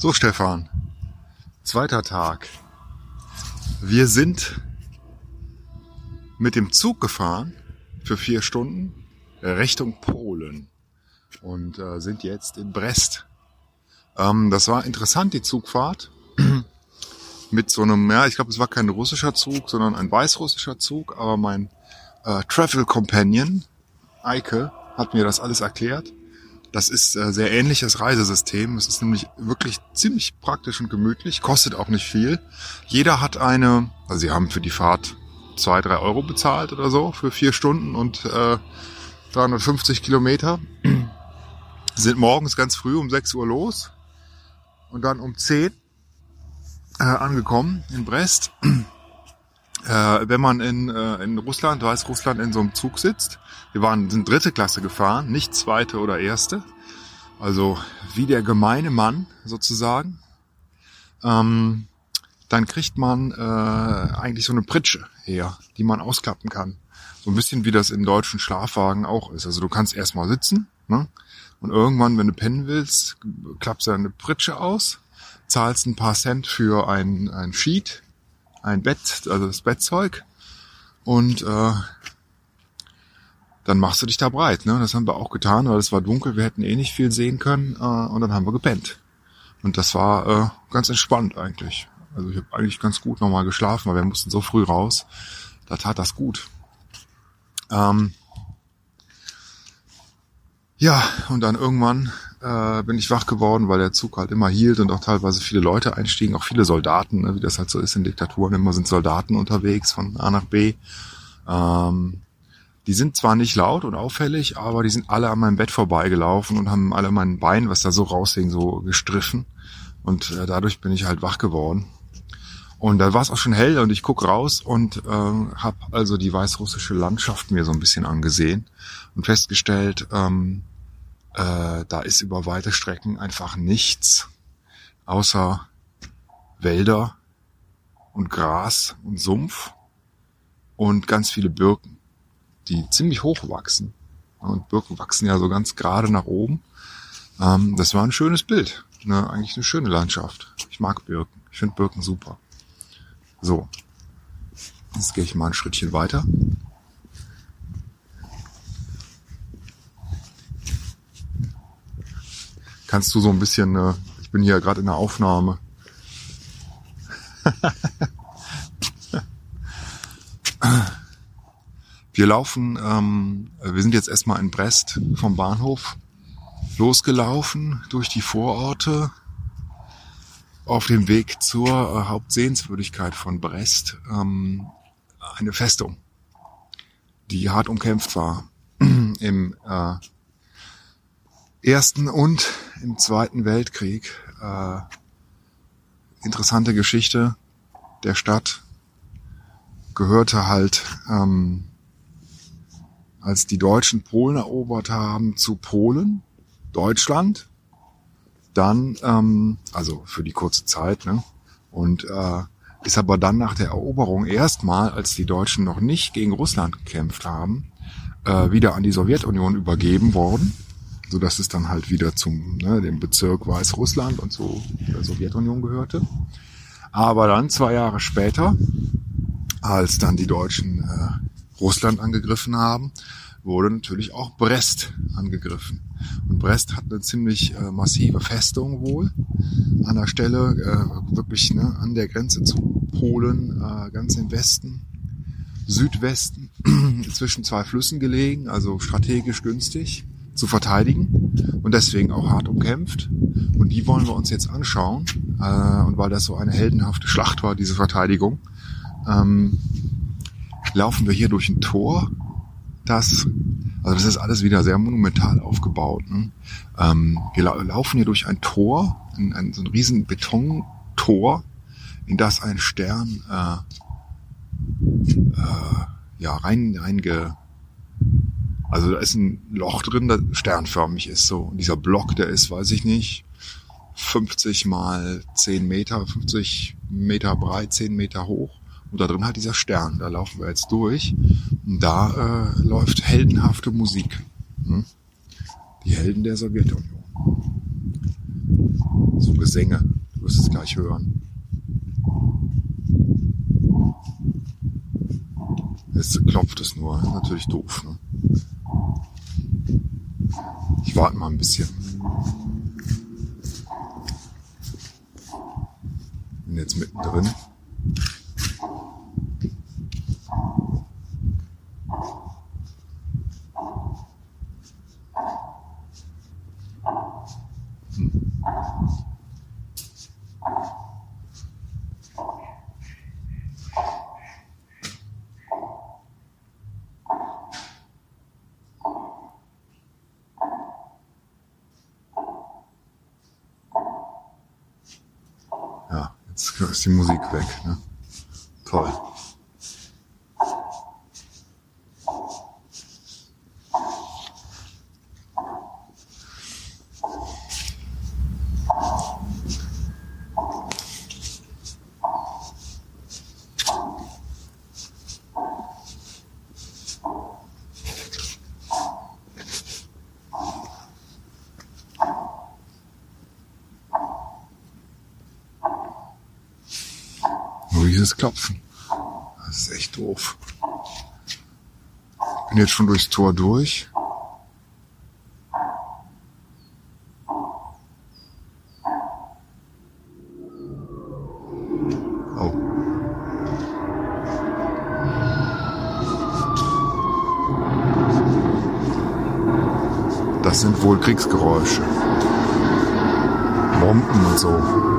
So, Stefan. Zweiter Tag. Wir sind mit dem Zug gefahren für vier Stunden Richtung Polen und äh, sind jetzt in Brest. Ähm, das war interessant, die Zugfahrt. mit so einem, ja, ich glaube, es war kein russischer Zug, sondern ein weißrussischer Zug, aber mein äh, Travel Companion, Eike, hat mir das alles erklärt. Das ist äh, sehr ähnliches Reisesystem. Es ist nämlich wirklich ziemlich praktisch und gemütlich, kostet auch nicht viel. Jeder hat eine, also sie haben für die Fahrt zwei, drei Euro bezahlt oder so für vier Stunden und äh, 350 Kilometer. Sind morgens ganz früh um 6 Uhr los und dann um 10 äh, angekommen in Brest. Äh, wenn man in, äh, in Russland, weiß Russland in so einem Zug sitzt, wir waren, sind dritte Klasse gefahren, nicht zweite oder erste. Also wie der gemeine Mann sozusagen. Ähm, dann kriegt man äh, eigentlich so eine Pritsche her, die man ausklappen kann. So ein bisschen wie das im deutschen Schlafwagen auch ist. Also du kannst erstmal sitzen ne? und irgendwann, wenn du pennen willst, klappst du eine Pritsche aus, zahlst ein paar Cent für ein, ein Sheet, ein Bett, also das Bettzeug und äh, dann machst du dich da breit. Ne? Das haben wir auch getan, weil es war dunkel, wir hätten eh nicht viel sehen können äh, und dann haben wir gepennt. Und das war äh, ganz entspannt eigentlich. Also ich habe eigentlich ganz gut nochmal geschlafen, weil wir mussten so früh raus. Da tat das gut. Ähm, ja, und dann irgendwann äh, bin ich wach geworden, weil der Zug halt immer hielt und auch teilweise viele Leute einstiegen, auch viele Soldaten, ne, wie das halt so ist in Diktaturen. Immer sind Soldaten unterwegs von A nach B. Ähm, die sind zwar nicht laut und auffällig, aber die sind alle an meinem Bett vorbeigelaufen und haben alle mein Bein, was da so raushing, so gestriffen. Und äh, dadurch bin ich halt wach geworden. Und da war es auch schon hell und ich guck raus und äh, habe also die weißrussische Landschaft mir so ein bisschen angesehen und festgestellt, ähm, äh, da ist über weite Strecken einfach nichts außer Wälder und Gras und Sumpf und ganz viele Birken die ziemlich hoch wachsen. Und Birken wachsen ja so ganz gerade nach oben. Ähm, das war ein schönes Bild. Ne? Eigentlich eine schöne Landschaft. Ich mag Birken. Ich finde Birken super. So. Jetzt gehe ich mal ein Schrittchen weiter. Kannst du so ein bisschen, äh, ich bin hier gerade in der Aufnahme. Wir laufen, ähm, wir sind jetzt erstmal in Brest vom Bahnhof losgelaufen durch die Vororte auf dem Weg zur äh, Hauptsehenswürdigkeit von Brest, ähm, eine Festung, die hart umkämpft war im äh, Ersten und im Zweiten Weltkrieg. Äh, interessante Geschichte der Stadt gehörte halt ähm, als die Deutschen Polen erobert haben, zu Polen, Deutschland, dann, ähm, also für die kurze Zeit, ne? Und äh, ist aber dann nach der Eroberung erstmal, als die Deutschen noch nicht gegen Russland gekämpft haben, äh, wieder an die Sowjetunion übergeben worden, so dass es dann halt wieder zum ne, dem Bezirk Weißrussland und so der Sowjetunion gehörte. Aber dann zwei Jahre später, als dann die Deutschen äh, Russland angegriffen haben, wurde natürlich auch Brest angegriffen. Und Brest hat eine ziemlich äh, massive Festung wohl an der Stelle, äh, wirklich ne, an der Grenze zu Polen, äh, ganz im Westen, Südwesten, zwischen zwei Flüssen gelegen, also strategisch günstig zu verteidigen und deswegen auch hart umkämpft. Und die wollen wir uns jetzt anschauen. Äh, und weil das so eine heldenhafte Schlacht war, diese Verteidigung, ähm, laufen wir hier durch ein Tor, das, also das ist alles wieder sehr monumental aufgebaut. Ne? Ähm, wir la laufen hier durch ein Tor, ein, ein, so ein riesen Betontor, in das ein Stern äh, äh, ja rein reinge also da ist ein Loch drin, das sternförmig ist so. Und dieser Block, der ist, weiß ich nicht, 50 mal 10 Meter, 50 Meter breit, 10 Meter hoch. Und da drin hat dieser Stern, da laufen wir jetzt durch. Und da äh, läuft heldenhafte Musik. Hm? Die Helden der Sowjetunion. So Gesänge. Du wirst es gleich hören. Jetzt klopft es nur. Natürlich doof. Ne? Ich warte mal ein bisschen. Bin jetzt mittendrin. Jetzt ist die Musik weg. Ne? Toll. Nur dieses Klopfen. Das ist echt doof. Bin jetzt schon durchs Tor durch. Oh. Das sind wohl Kriegsgeräusche. Bomben und so.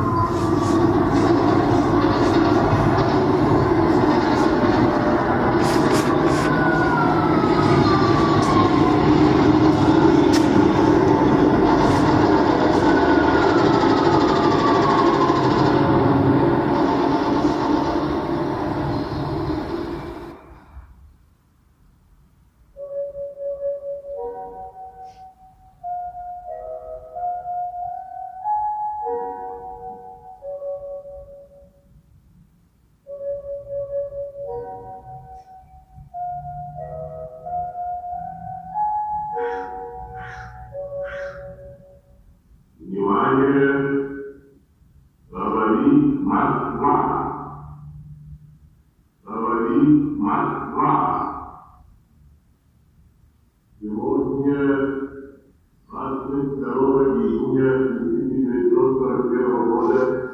Июня 1941 года,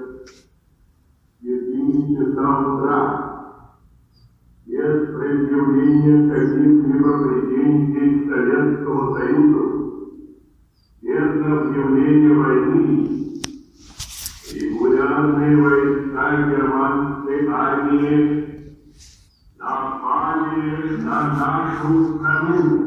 7 часам утра, без предъявления каких-либо претензий к Советскому Союзу, без объявления войны регулярные войска германской армии напали на нашу страну,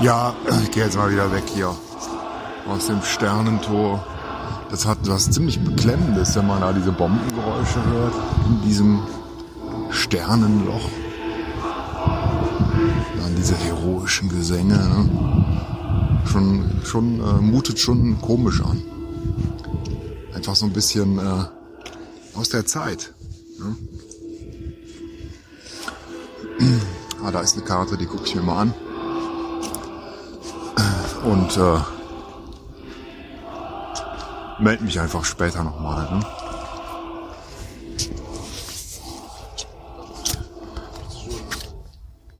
Ja, ich gehe jetzt mal wieder weg hier aus dem Sternentor. Das hat was ziemlich Beklemmendes, wenn man da diese Bombengeräusche hört in diesem Sternenloch. Dann diese heroischen Gesänge. Ne? Schon, schon äh, mutet schon komisch an. Einfach so ein bisschen äh, aus der Zeit. Ne? Ah, da ist eine Karte, die gucke ich mir mal an. Und äh, melde mich einfach später nochmal. Ne?